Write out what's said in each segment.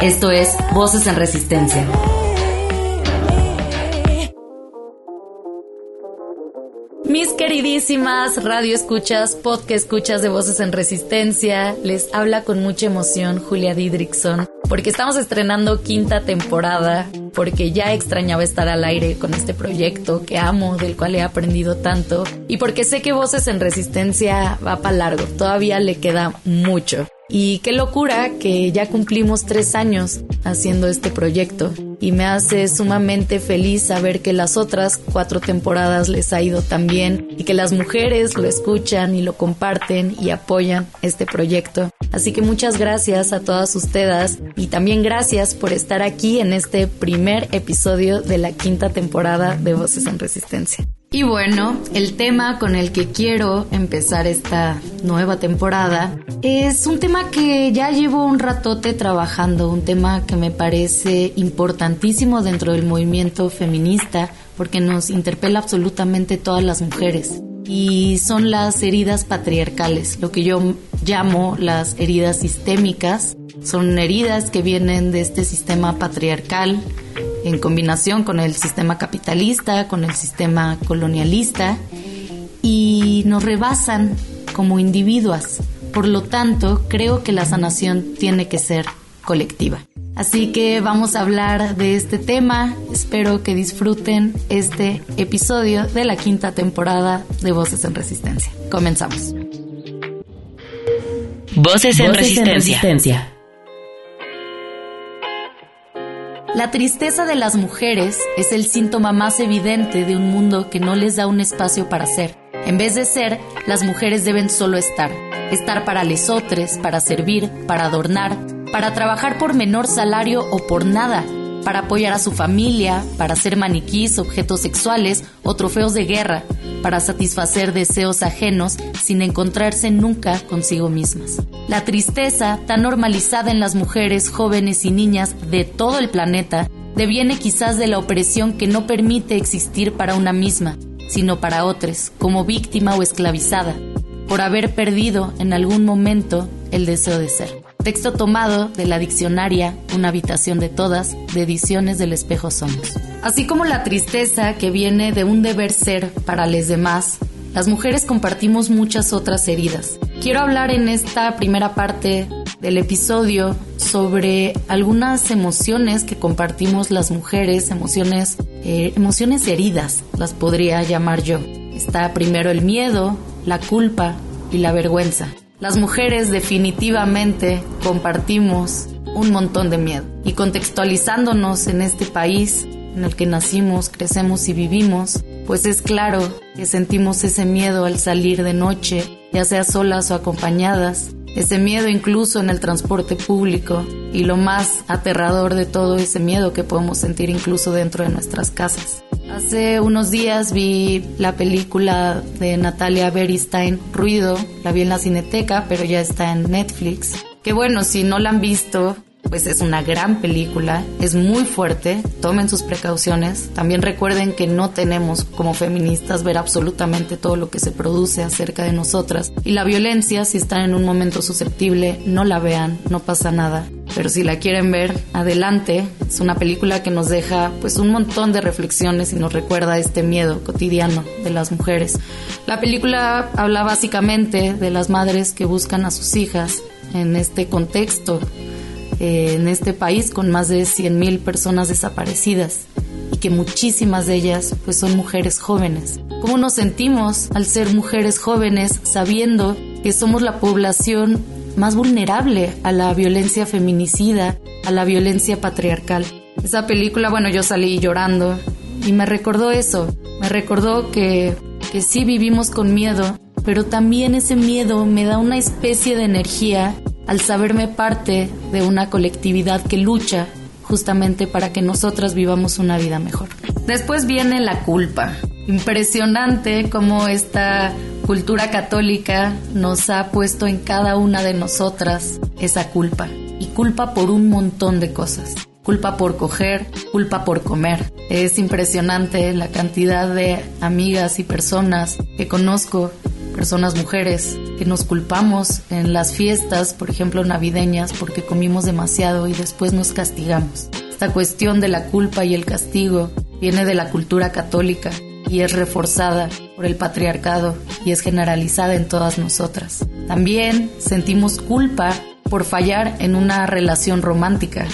Esto es Voces en Resistencia. Mis queridísimas radio escuchas, podcast escuchas de Voces en Resistencia, les habla con mucha emoción Julia Didrickson, porque estamos estrenando quinta temporada, porque ya extrañaba estar al aire con este proyecto que amo, del cual he aprendido tanto, y porque sé que Voces en Resistencia va para largo, todavía le queda mucho. Y qué locura que ya cumplimos tres años haciendo este proyecto y me hace sumamente feliz saber que las otras cuatro temporadas les ha ido tan bien y que las mujeres lo escuchan y lo comparten y apoyan este proyecto. Así que muchas gracias a todas ustedes y también gracias por estar aquí en este primer episodio de la quinta temporada de Voces en Resistencia. Y bueno, el tema con el que quiero empezar esta nueva temporada es un tema que ya llevo un ratote trabajando, un tema que me parece importantísimo dentro del movimiento feminista porque nos interpela absolutamente todas las mujeres y son las heridas patriarcales, lo que yo llamo las heridas sistémicas. Son heridas que vienen de este sistema patriarcal en combinación con el sistema capitalista, con el sistema colonialista y nos rebasan como individuos. Por lo tanto, creo que la sanación tiene que ser colectiva. Así que vamos a hablar de este tema. Espero que disfruten este episodio de la quinta temporada de Voces en Resistencia. Comenzamos. Voces en, resistencia. La tristeza de las mujeres es el síntoma más evidente de un mundo que no les da un espacio para ser. En vez de ser, las mujeres deben solo estar. Estar para lesotres, para servir, para adornar, para trabajar por menor salario o por nada, para apoyar a su familia, para ser maniquís, objetos sexuales o trofeos de guerra, para satisfacer deseos ajenos sin encontrarse nunca consigo mismas. La tristeza, tan normalizada en las mujeres, jóvenes y niñas de todo el planeta, deviene quizás de la opresión que no permite existir para una misma, sino para otras, como víctima o esclavizada, por haber perdido en algún momento el deseo de ser. Texto tomado de la diccionaria Una habitación de todas, de ediciones del espejo Somos. Así como la tristeza que viene de un deber ser para los demás, las mujeres compartimos muchas otras heridas. Quiero hablar en esta primera parte del episodio sobre algunas emociones que compartimos las mujeres, emociones, eh, emociones heridas, las podría llamar yo. Está primero el miedo, la culpa y la vergüenza. Las mujeres definitivamente compartimos un montón de miedo y contextualizándonos en este país en el que nacimos, crecemos y vivimos, pues es claro que sentimos ese miedo al salir de noche, ya sea solas o acompañadas, ese miedo incluso en el transporte público y lo más aterrador de todo ese miedo que podemos sentir incluso dentro de nuestras casas. Hace unos días vi la película de Natalia Beristain, Ruido, la vi en la cineteca, pero ya está en Netflix. Que bueno, si no la han visto, pues es una gran película, es muy fuerte, tomen sus precauciones. También recuerden que no tenemos como feministas ver absolutamente todo lo que se produce acerca de nosotras. Y la violencia, si están en un momento susceptible, no la vean, no pasa nada. Pero si la quieren ver, adelante. Es una película que nos deja pues un montón de reflexiones y nos recuerda este miedo cotidiano de las mujeres. La película habla básicamente de las madres que buscan a sus hijas en este contexto eh, en este país con más de 100.000 personas desaparecidas y que muchísimas de ellas pues son mujeres jóvenes. ¿Cómo nos sentimos al ser mujeres jóvenes sabiendo que somos la población más vulnerable a la violencia feminicida, a la violencia patriarcal? Esa película, bueno, yo salí llorando y me recordó eso, me recordó que, que sí vivimos con miedo, pero también ese miedo me da una especie de energía al saberme parte de una colectividad que lucha justamente para que nosotras vivamos una vida mejor. Después viene la culpa. Impresionante cómo esta cultura católica nos ha puesto en cada una de nosotras esa culpa. Y culpa por un montón de cosas. Culpa por coger, culpa por comer. Es impresionante la cantidad de amigas y personas que conozco personas mujeres que nos culpamos en las fiestas, por ejemplo navideñas, porque comimos demasiado y después nos castigamos. Esta cuestión de la culpa y el castigo viene de la cultura católica y es reforzada por el patriarcado y es generalizada en todas nosotras. También sentimos culpa por fallar en una relación romántica.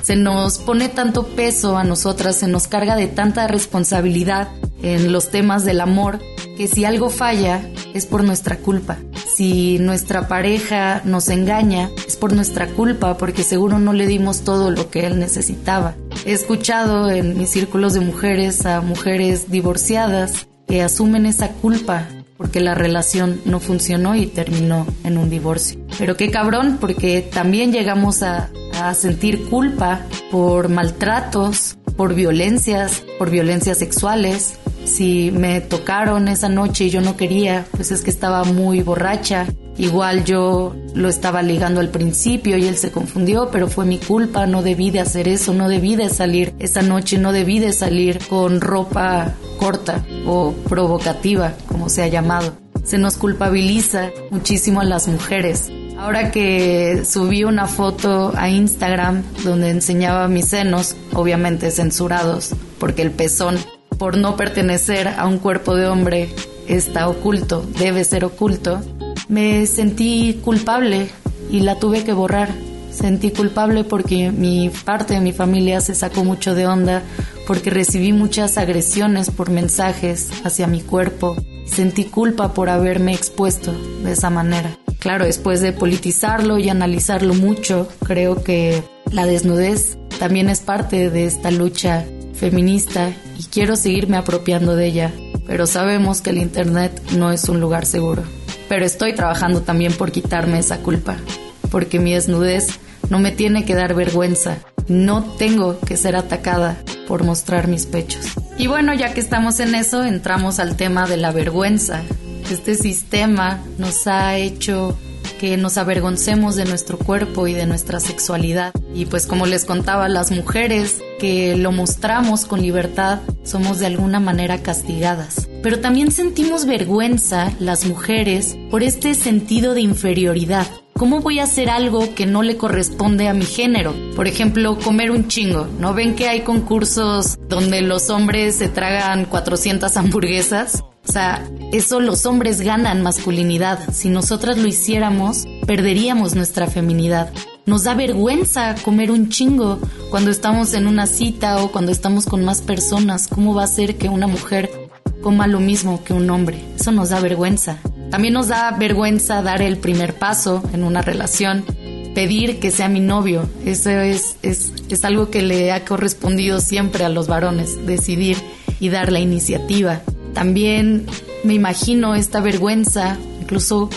Se nos pone tanto peso a nosotras, se nos carga de tanta responsabilidad en los temas del amor que si algo falla es por nuestra culpa. Si nuestra pareja nos engaña es por nuestra culpa porque seguro no le dimos todo lo que él necesitaba. He escuchado en mis círculos de mujeres a mujeres divorciadas que asumen esa culpa porque la relación no funcionó y terminó en un divorcio. Pero qué cabrón, porque también llegamos a, a, sentir culpa por maltratos, por violencias, por violencias sexuales, si me tocaron esa noche y yo no quería, pues es que estaba muy borracha. Igual yo lo estaba ligando al principio y él se confundió, pero fue mi culpa, no debí de hacer eso, no debí de salir esa noche, no debí de salir con ropa corta o provocativa, como se ha llamado. Se nos culpabiliza muchísimo a las mujeres. Ahora que subí una foto a Instagram donde enseñaba mis senos, obviamente censurados, porque el pezón por no pertenecer a un cuerpo de hombre está oculto, debe ser oculto, me sentí culpable y la tuve que borrar. Sentí culpable porque mi parte de mi familia se sacó mucho de onda, porque recibí muchas agresiones por mensajes hacia mi cuerpo. Sentí culpa por haberme expuesto de esa manera. Claro, después de politizarlo y analizarlo mucho, creo que la desnudez también es parte de esta lucha feminista y quiero seguirme apropiando de ella, pero sabemos que el Internet no es un lugar seguro. Pero estoy trabajando también por quitarme esa culpa, porque mi desnudez no me tiene que dar vergüenza, no tengo que ser atacada por mostrar mis pechos. Y bueno, ya que estamos en eso, entramos al tema de la vergüenza. Este sistema nos ha hecho que nos avergoncemos de nuestro cuerpo y de nuestra sexualidad. Y pues como les contaba, las mujeres que lo mostramos con libertad somos de alguna manera castigadas. Pero también sentimos vergüenza las mujeres por este sentido de inferioridad. ¿Cómo voy a hacer algo que no le corresponde a mi género? Por ejemplo, comer un chingo. ¿No ven que hay concursos donde los hombres se tragan 400 hamburguesas? O sea, eso los hombres ganan masculinidad. Si nosotras lo hiciéramos, perderíamos nuestra feminidad. Nos da vergüenza comer un chingo cuando estamos en una cita o cuando estamos con más personas. ¿Cómo va a ser que una mujer coma lo mismo que un hombre? Eso nos da vergüenza. También nos da vergüenza dar el primer paso en una relación, pedir que sea mi novio. Eso es, es, es algo que le ha correspondido siempre a los varones, decidir y dar la iniciativa. También me imagino esta vergüenza, incluso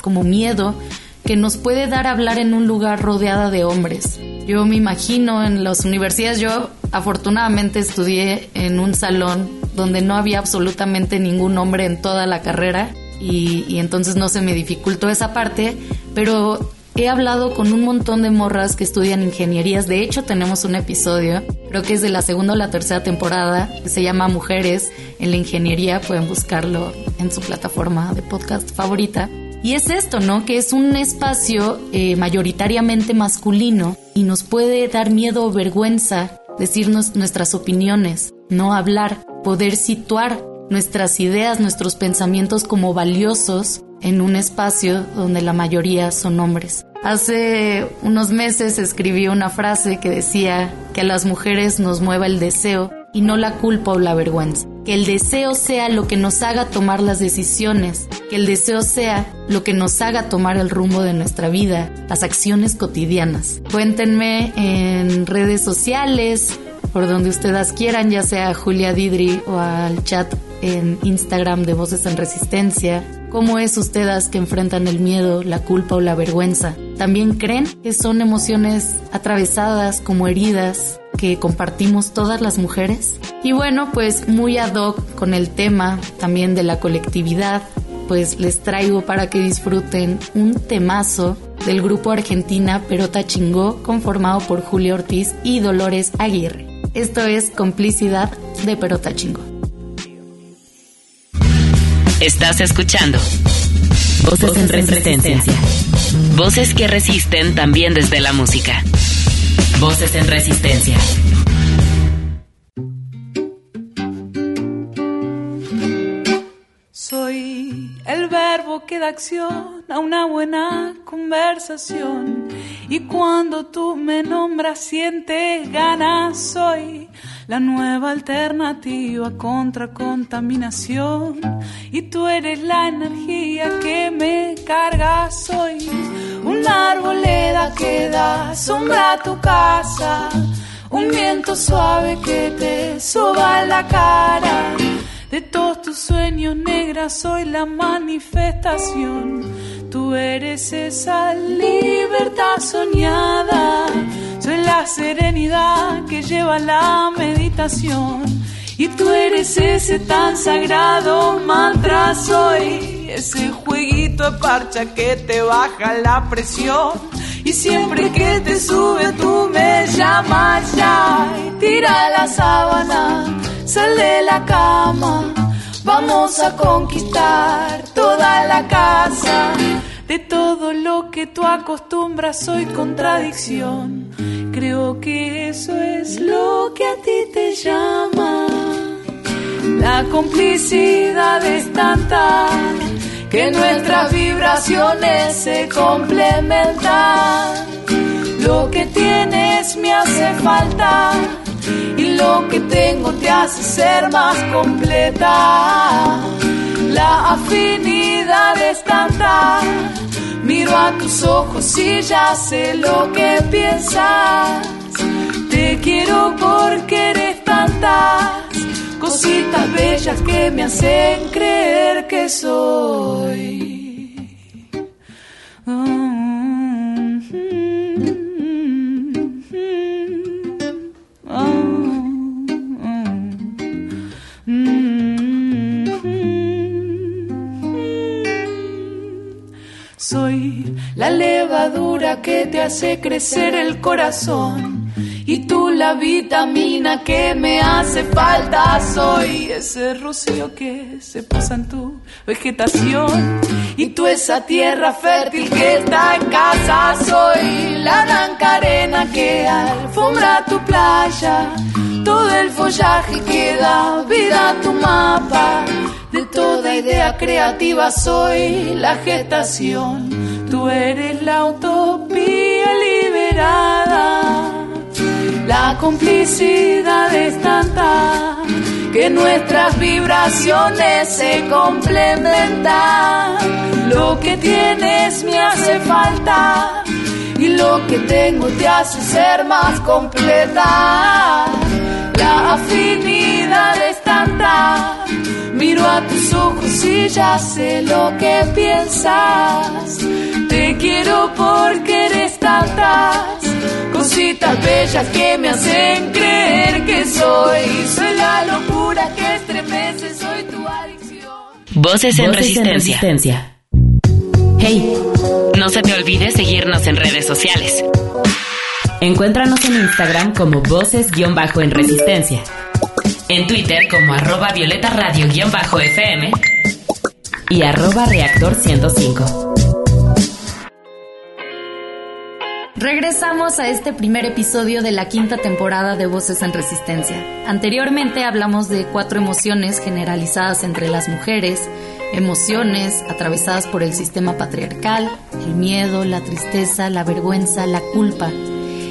como miedo, que nos puede dar hablar en un lugar rodeada de hombres. Yo me imagino en las universidades, yo afortunadamente estudié en un salón donde no había absolutamente ningún hombre en toda la carrera y, y entonces no se me dificultó esa parte, pero He hablado con un montón de morras que estudian ingenierías. De hecho, tenemos un episodio, creo que es de la segunda o la tercera temporada, que se llama Mujeres en la Ingeniería. Pueden buscarlo en su plataforma de podcast favorita. Y es esto, ¿no? Que es un espacio eh, mayoritariamente masculino y nos puede dar miedo o vergüenza decirnos nuestras opiniones, no hablar, poder situar nuestras ideas, nuestros pensamientos como valiosos en un espacio donde la mayoría son hombres. Hace unos meses escribí una frase que decía que a las mujeres nos mueva el deseo y no la culpa o la vergüenza. Que el deseo sea lo que nos haga tomar las decisiones, que el deseo sea lo que nos haga tomar el rumbo de nuestra vida, las acciones cotidianas. Cuéntenme en redes sociales, por donde ustedes quieran, ya sea a Julia Didri o al chat en Instagram de Voces en Resistencia. ¿Cómo es ustedes que enfrentan el miedo, la culpa o la vergüenza? también creen que son emociones atravesadas como heridas que compartimos todas las mujeres. Y bueno, pues muy ad hoc con el tema también de la colectividad, pues les traigo para que disfruten un temazo del grupo argentina Perota Chingó, conformado por Julio Ortiz y Dolores Aguirre. Esto es Complicidad de Perota Chingó. Estás escuchando Voces, en resistencia. Voces que resisten también desde la música. Voces en resistencia. Soy el verbo que da acción a una buena conversación. Y cuando tú me nombras, sientes ganas. Soy la nueva alternativa contra contaminación. Y tú eres la energía que me carga. Soy una arboleda que da sombra a tu casa. Un viento suave que te soba la cara. De todos tus sueños negras soy la manifestación. Tú eres esa libertad soñada soy la serenidad que lleva la meditación. Y tú eres ese tan sagrado mantra, soy ese jueguito de parcha que te baja la presión. Y siempre que te sube tú me llamas ya y tira la sábana, sal de la cama, vamos a conquistar toda la casa. De todo lo que tú acostumbras soy contradicción. Creo que eso es lo que a ti te llama. La complicidad es tanta que nuestras vibraciones se complementan. Lo que tienes me hace falta y lo que tengo te hace ser más completa. La afinidad es tanta Miro a tus ojos y ya sé lo que piensas. Te quiero porque eres tantas cositas bellas que me hacen creer que soy. La levadura que te hace crecer el corazón. Y tú la vitamina que me hace falta. Soy ese rocío que se posa en tu vegetación. Y tú esa tierra fértil que está en casa. Soy la blanca arena que alfombra tu playa. Todo el follaje que da vida a tu mapa de toda idea creativa soy la gestación. Tú eres la utopía liberada. La complicidad es tanta que nuestras vibraciones se complementan. Lo que tienes me hace falta y lo que tengo te hace ser más completa. La afinidad es tanta Miro a tus ojos y ya sé lo que piensas. Te quiero porque eres tantas cositas bellas que me hacen creer que soy. Soy la locura que estremece, soy tu adicción. Voces en, resistencia. Hey, no se te olvide seguirnos en redes sociales. Encuéntranos en Instagram como voces-en resistencia en Twitter como arroba violeta radio-fm y arroba reactor 105. Regresamos a este primer episodio de la quinta temporada de Voces en Resistencia. Anteriormente hablamos de cuatro emociones generalizadas entre las mujeres, emociones atravesadas por el sistema patriarcal, el miedo, la tristeza, la vergüenza, la culpa.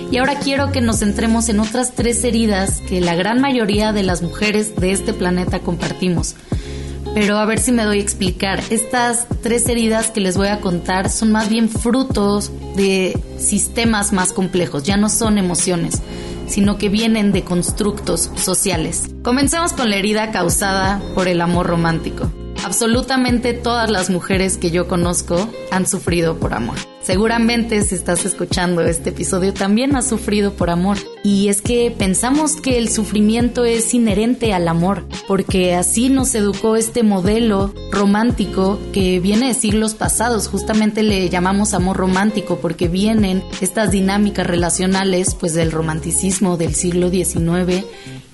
Y ahora quiero que nos centremos en otras tres heridas que la gran mayoría de las mujeres de este planeta compartimos. Pero a ver si me doy a explicar. Estas tres heridas que les voy a contar son más bien frutos de sistemas más complejos, ya no son emociones, sino que vienen de constructos sociales. Comencemos con la herida causada por el amor romántico. Absolutamente todas las mujeres que yo conozco han sufrido por amor. Seguramente si estás escuchando este episodio también has sufrido por amor. Y es que pensamos que el sufrimiento es inherente al amor, porque así nos educó este modelo romántico que viene de siglos pasados. Justamente le llamamos amor romántico porque vienen estas dinámicas relacionales pues del romanticismo del siglo XIX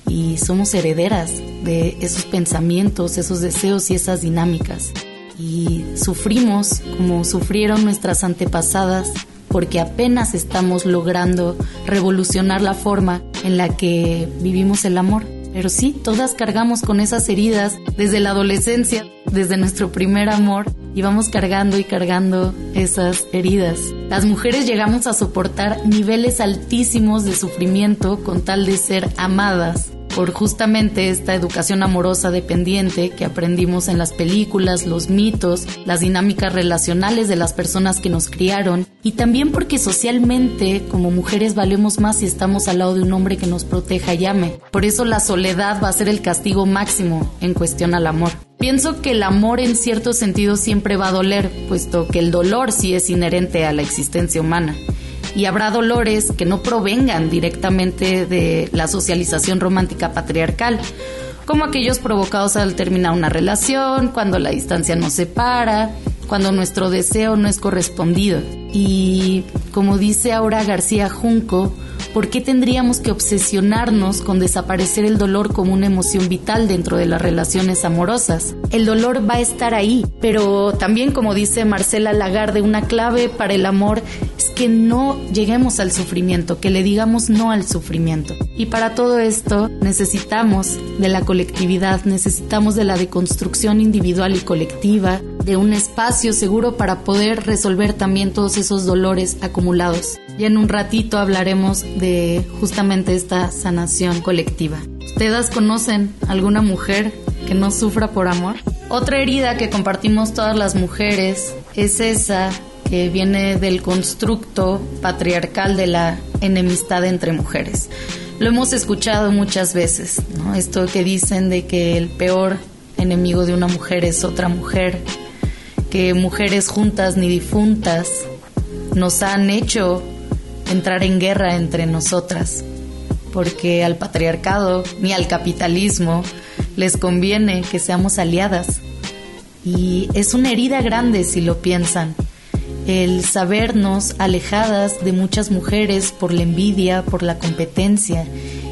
y somos herederas de esos pensamientos, esos deseos y esas dinámicas. Y sufrimos como sufrieron nuestras antepasadas porque apenas estamos logrando revolucionar la forma en la que vivimos el amor. Pero sí, todas cargamos con esas heridas desde la adolescencia, desde nuestro primer amor, y vamos cargando y cargando esas heridas. Las mujeres llegamos a soportar niveles altísimos de sufrimiento con tal de ser amadas por justamente esta educación amorosa dependiente que aprendimos en las películas, los mitos, las dinámicas relacionales de las personas que nos criaron y también porque socialmente como mujeres valemos más si estamos al lado de un hombre que nos proteja y ame. Por eso la soledad va a ser el castigo máximo en cuestión al amor. Pienso que el amor en cierto sentido siempre va a doler, puesto que el dolor sí es inherente a la existencia humana y habrá dolores que no provengan directamente de la socialización romántica patriarcal, como aquellos provocados al terminar una relación, cuando la distancia nos separa, cuando nuestro deseo no es correspondido. Y como dice Aura García Junco, ¿por qué tendríamos que obsesionarnos con desaparecer el dolor como una emoción vital dentro de las relaciones amorosas? El dolor va a estar ahí, pero también como dice Marcela Lagarde, una clave para el amor que no lleguemos al sufrimiento, que le digamos no al sufrimiento. Y para todo esto necesitamos de la colectividad, necesitamos de la deconstrucción individual y colectiva, de un espacio seguro para poder resolver también todos esos dolores acumulados. Y en un ratito hablaremos de justamente esta sanación colectiva. ¿Ustedes conocen alguna mujer que no sufra por amor? Otra herida que compartimos todas las mujeres es esa que viene del constructo patriarcal de la enemistad entre mujeres. Lo hemos escuchado muchas veces, ¿no? Esto que dicen de que el peor enemigo de una mujer es otra mujer, que mujeres juntas ni difuntas nos han hecho entrar en guerra entre nosotras, porque al patriarcado ni al capitalismo les conviene que seamos aliadas. Y es una herida grande si lo piensan, el sabernos alejadas de muchas mujeres por la envidia, por la competencia.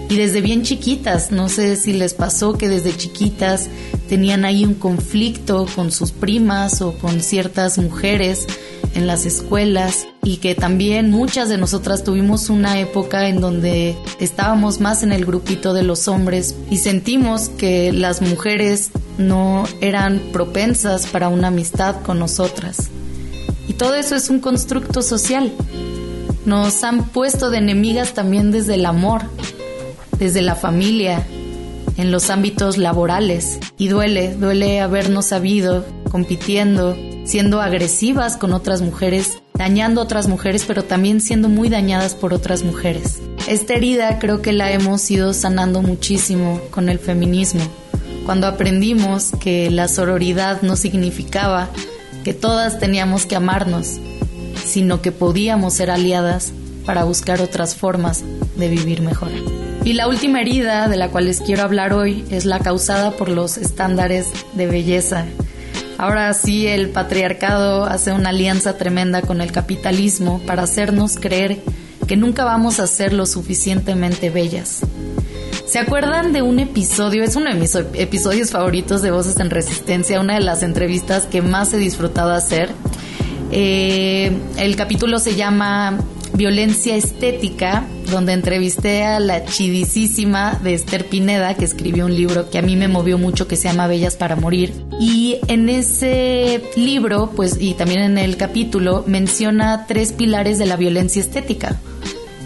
Y desde bien chiquitas, no sé si les pasó que desde chiquitas tenían ahí un conflicto con sus primas o con ciertas mujeres en las escuelas y que también muchas de nosotras tuvimos una época en donde estábamos más en el grupito de los hombres y sentimos que las mujeres no eran propensas para una amistad con nosotras. Todo eso es un constructo social. Nos han puesto de enemigas también desde el amor, desde la familia, en los ámbitos laborales. Y duele, duele habernos sabido compitiendo, siendo agresivas con otras mujeres, dañando a otras mujeres, pero también siendo muy dañadas por otras mujeres. Esta herida creo que la hemos ido sanando muchísimo con el feminismo, cuando aprendimos que la sororidad no significaba que todas teníamos que amarnos, sino que podíamos ser aliadas para buscar otras formas de vivir mejor. Y la última herida de la cual les quiero hablar hoy es la causada por los estándares de belleza Ahora sí, el patriarcado hace una alianza tremenda con el capitalismo para hacernos creer que nunca vamos a ser lo suficientemente bellas. ¿Se acuerdan de un episodio? Es uno de mis episodios favoritos de Voces en Resistencia, una de las entrevistas que más he disfrutado hacer. Eh, el capítulo se llama Violencia Estética, donde entrevisté a la chidisísima de Esther Pineda, que escribió un libro que a mí me movió mucho, que se llama Bellas para Morir. Y en ese libro, pues, y también en el capítulo, menciona tres pilares de la violencia estética,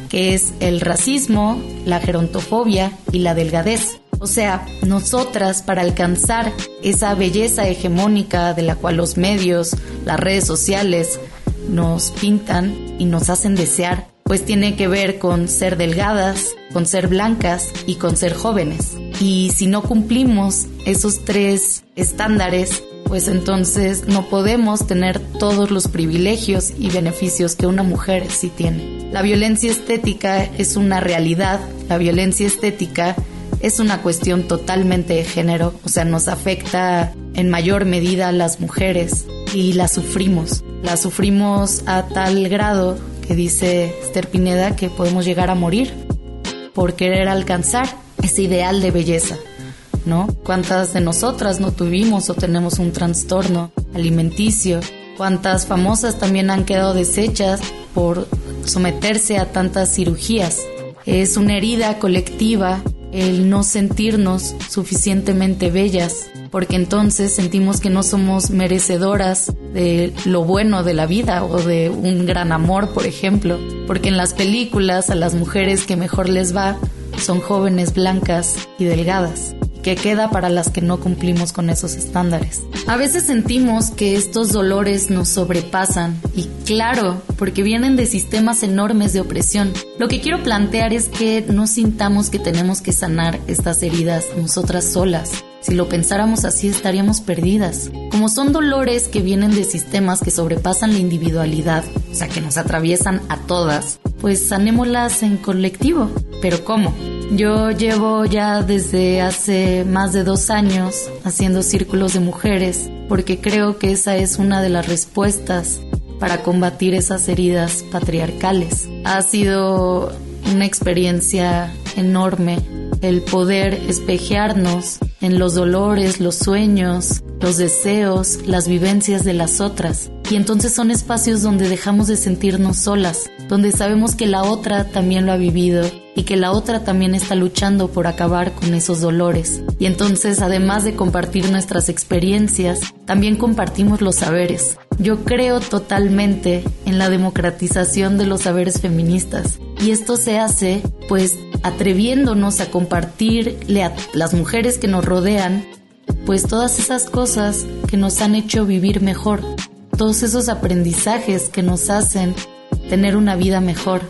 que es el racismo, la gerontofobia y la delgadez. O sea, nosotras para alcanzar esa belleza hegemónica de la cual los medios, las redes sociales, nos pintan y nos hacen desear, pues tiene que ver con ser delgadas, con ser blancas y con ser jóvenes. Y si no cumplimos esos tres estándares, pues entonces no podemos tener todos los privilegios y beneficios que una mujer sí tiene. La violencia estética es una realidad, la violencia estética es una cuestión totalmente de género, o sea, nos afecta en mayor medida a las mujeres y la sufrimos. La sufrimos a tal grado que dice Esther Pineda que podemos llegar a morir por querer alcanzar ese ideal de belleza. ¿No? ¿Cuántas de nosotras no tuvimos o tenemos un trastorno alimenticio? ¿Cuántas famosas también han quedado deshechas por someterse a tantas cirugías? Es una herida colectiva el no sentirnos suficientemente bellas, porque entonces sentimos que no somos merecedoras de lo bueno de la vida o de un gran amor, por ejemplo, porque en las películas a las mujeres que mejor les va son jóvenes blancas y delgadas que queda para las que no cumplimos con esos estándares. A veces sentimos que estos dolores nos sobrepasan y claro, porque vienen de sistemas enormes de opresión. Lo que quiero plantear es que no sintamos que tenemos que sanar estas heridas nosotras solas. Si lo pensáramos así estaríamos perdidas. Como son dolores que vienen de sistemas que sobrepasan la individualidad, o sea, que nos atraviesan a todas, pues sanémoslas en colectivo. ¿Pero cómo? Yo llevo ya desde hace más de dos años haciendo círculos de mujeres porque creo que esa es una de las respuestas para combatir esas heridas patriarcales. Ha sido una experiencia enorme el poder espejearnos en los dolores, los sueños, los deseos, las vivencias de las otras. Y entonces son espacios donde dejamos de sentirnos solas, donde sabemos que la otra también lo ha vivido y que la otra también está luchando por acabar con esos dolores. Y entonces, además de compartir nuestras experiencias, también compartimos los saberes. Yo creo totalmente en la democratización de los saberes feministas. Y esto se hace, pues, atreviéndonos a compartirle a las mujeres que nos rodean, pues todas esas cosas que nos han hecho vivir mejor, todos esos aprendizajes que nos hacen tener una vida mejor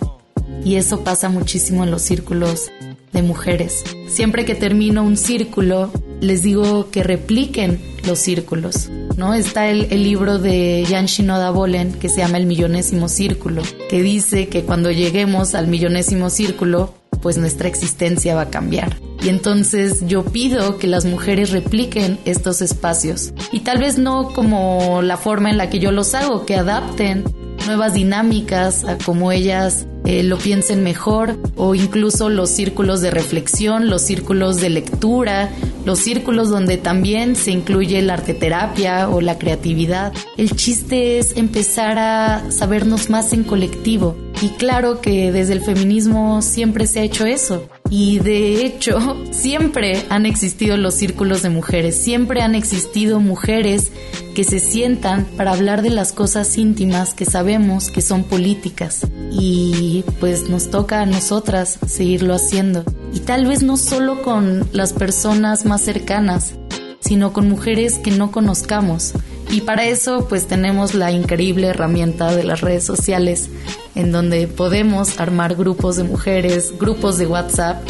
y eso pasa muchísimo en los círculos de mujeres. Siempre que termino un círculo, les digo que repliquen los círculos, ¿no? Está el, libro de Jan Shinoda Bolen que se llama El Millonésimo Círculo, que dice que cuando lleguemos al millonésimo círculo, pues nuestra existencia va a cambiar. Y entonces yo pido que las mujeres repliquen estos espacios. Y tal vez no como la forma en la que yo los hago, que adapten nuevas dinámicas a cómo ellas eh, lo piensen mejor o incluso los círculos de reflexión, los círculos de lectura, los círculos donde también se incluye la arteterapia o la creatividad. El chiste es empezar a sabernos más en colectivo. Y claro que desde el feminismo siempre se ha hecho eso. Y de hecho, siempre han existido los círculos de mujeres, siempre han existido mujeres que se sientan para hablar de las cosas íntimas que sabemos que son políticas. Y pues nos toca a nosotras seguirlo haciendo. Y tal vez no solo con las personas más cercanas, sino con mujeres que no conozcamos. Y para eso pues tenemos la increíble herramienta de las redes sociales en donde podemos armar grupos de mujeres, grupos de WhatsApp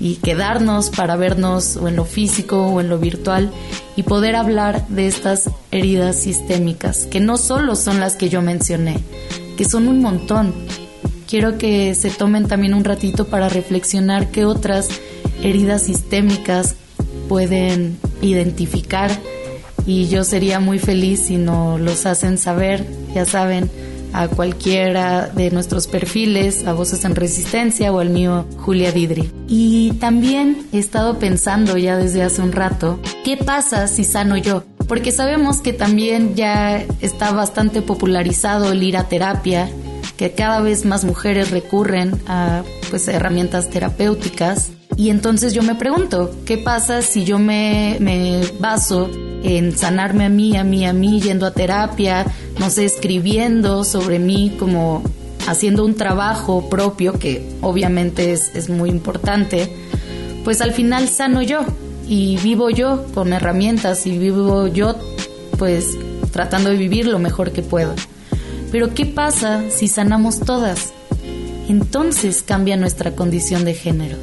y quedarnos para vernos o en lo físico o en lo virtual y poder hablar de estas heridas sistémicas, que no solo son las que yo mencioné, que son un montón. Quiero que se tomen también un ratito para reflexionar qué otras heridas sistémicas pueden identificar y yo sería muy feliz si nos los hacen saber, ya saben, a cualquiera de nuestros perfiles, a Voces en Resistencia o al mío, Julia Didri. Y también he estado pensando ya desde hace un rato, ¿qué pasa si sano yo? Porque sabemos que también ya está bastante popularizado el ir a terapia, que cada vez más mujeres recurren a pues herramientas terapéuticas y entonces yo me pregunto, ¿qué pasa si yo me, me baso en sanarme a mí, a mí, a mí, yendo a terapia, no sé, escribiendo sobre mí, como haciendo un trabajo propio, que obviamente es, es muy importante, pues al final sano yo y vivo yo con herramientas y vivo yo pues tratando de vivir lo mejor que puedo. Pero ¿qué pasa si sanamos todas? Entonces cambia nuestra condición de género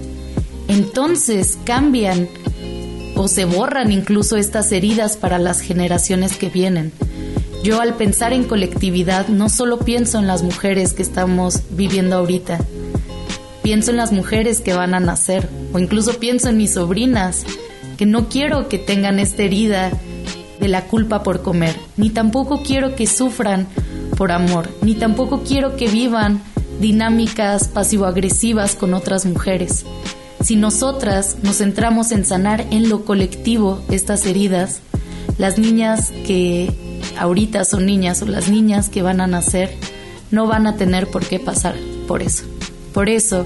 entonces cambian o se borran incluso estas heridas para las generaciones que vienen. Yo al pensar en colectividad no solo pienso en las mujeres que estamos viviendo ahorita, pienso en las mujeres que van a nacer o incluso pienso en mis sobrinas, que no quiero que tengan esta herida de la culpa por comer, ni tampoco quiero que sufran por amor, ni tampoco quiero que vivan dinámicas pasivo-agresivas con otras mujeres. Si nosotras nos centramos en sanar en lo colectivo estas heridas, las niñas que ahorita son niñas o las niñas que van a nacer no van a tener por qué pasar por eso. Por eso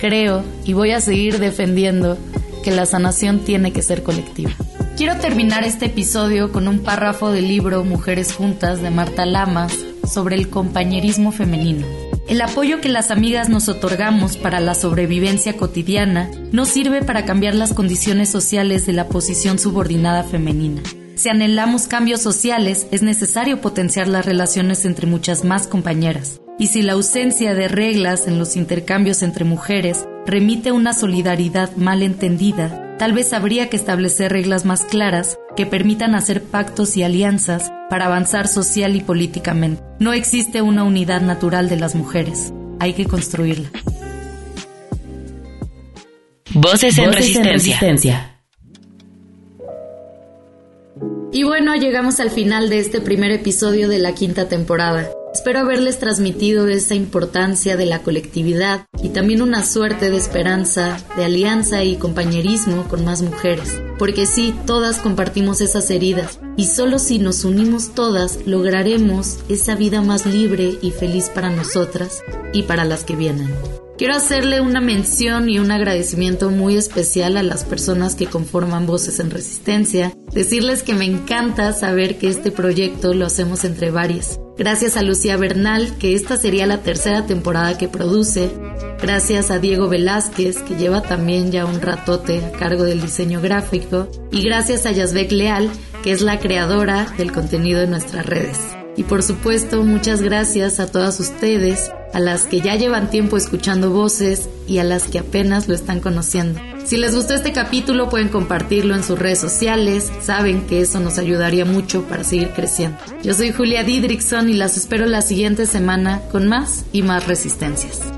creo y voy a seguir defendiendo que la sanación tiene que ser colectiva. Quiero terminar este episodio con un párrafo del libro Mujeres Juntas de Marta Lamas sobre el compañerismo femenino. El apoyo que las amigas nos otorgamos para la sobrevivencia cotidiana no sirve para cambiar las condiciones sociales de la posición subordinada femenina. Si anhelamos cambios sociales, es necesario potenciar las relaciones entre muchas más compañeras. Y si la ausencia de reglas en los intercambios entre mujeres remite a una solidaridad mal entendida, tal vez habría que establecer reglas más claras que permitan hacer pactos y alianzas para avanzar social y políticamente. No existe una unidad natural de las mujeres, hay que construirla. Voces, en, resistencia. Y bueno, llegamos al final de este primer episodio de la quinta temporada. Espero haberles transmitido esa importancia de la colectividad y también una suerte de esperanza, de alianza y compañerismo con más mujeres. Porque sí, todas compartimos esas heridas y solo si nos unimos todas lograremos esa vida más libre y feliz para nosotras y para las que vienen. Quiero hacerle una mención y un agradecimiento muy especial a las personas que conforman Voces en Resistencia. Decirles que me encanta saber que este proyecto lo hacemos entre varias. Gracias a Lucía Bernal, que esta sería la tercera temporada que produce. Gracias a Diego Velázquez, que lleva también ya un ratote a cargo del diseño gráfico. Y gracias a Yazbek Leal, que es la creadora del contenido de nuestras redes. Y por supuesto, muchas gracias a todas ustedes, a las que ya llevan tiempo escuchando voces y a las que apenas lo están conociendo. Si les gustó este capítulo pueden compartirlo en sus redes sociales, saben que eso nos ayudaría mucho para seguir creciendo. Yo soy Julia Didrickson y las espero la siguiente semana con más y más resistencias.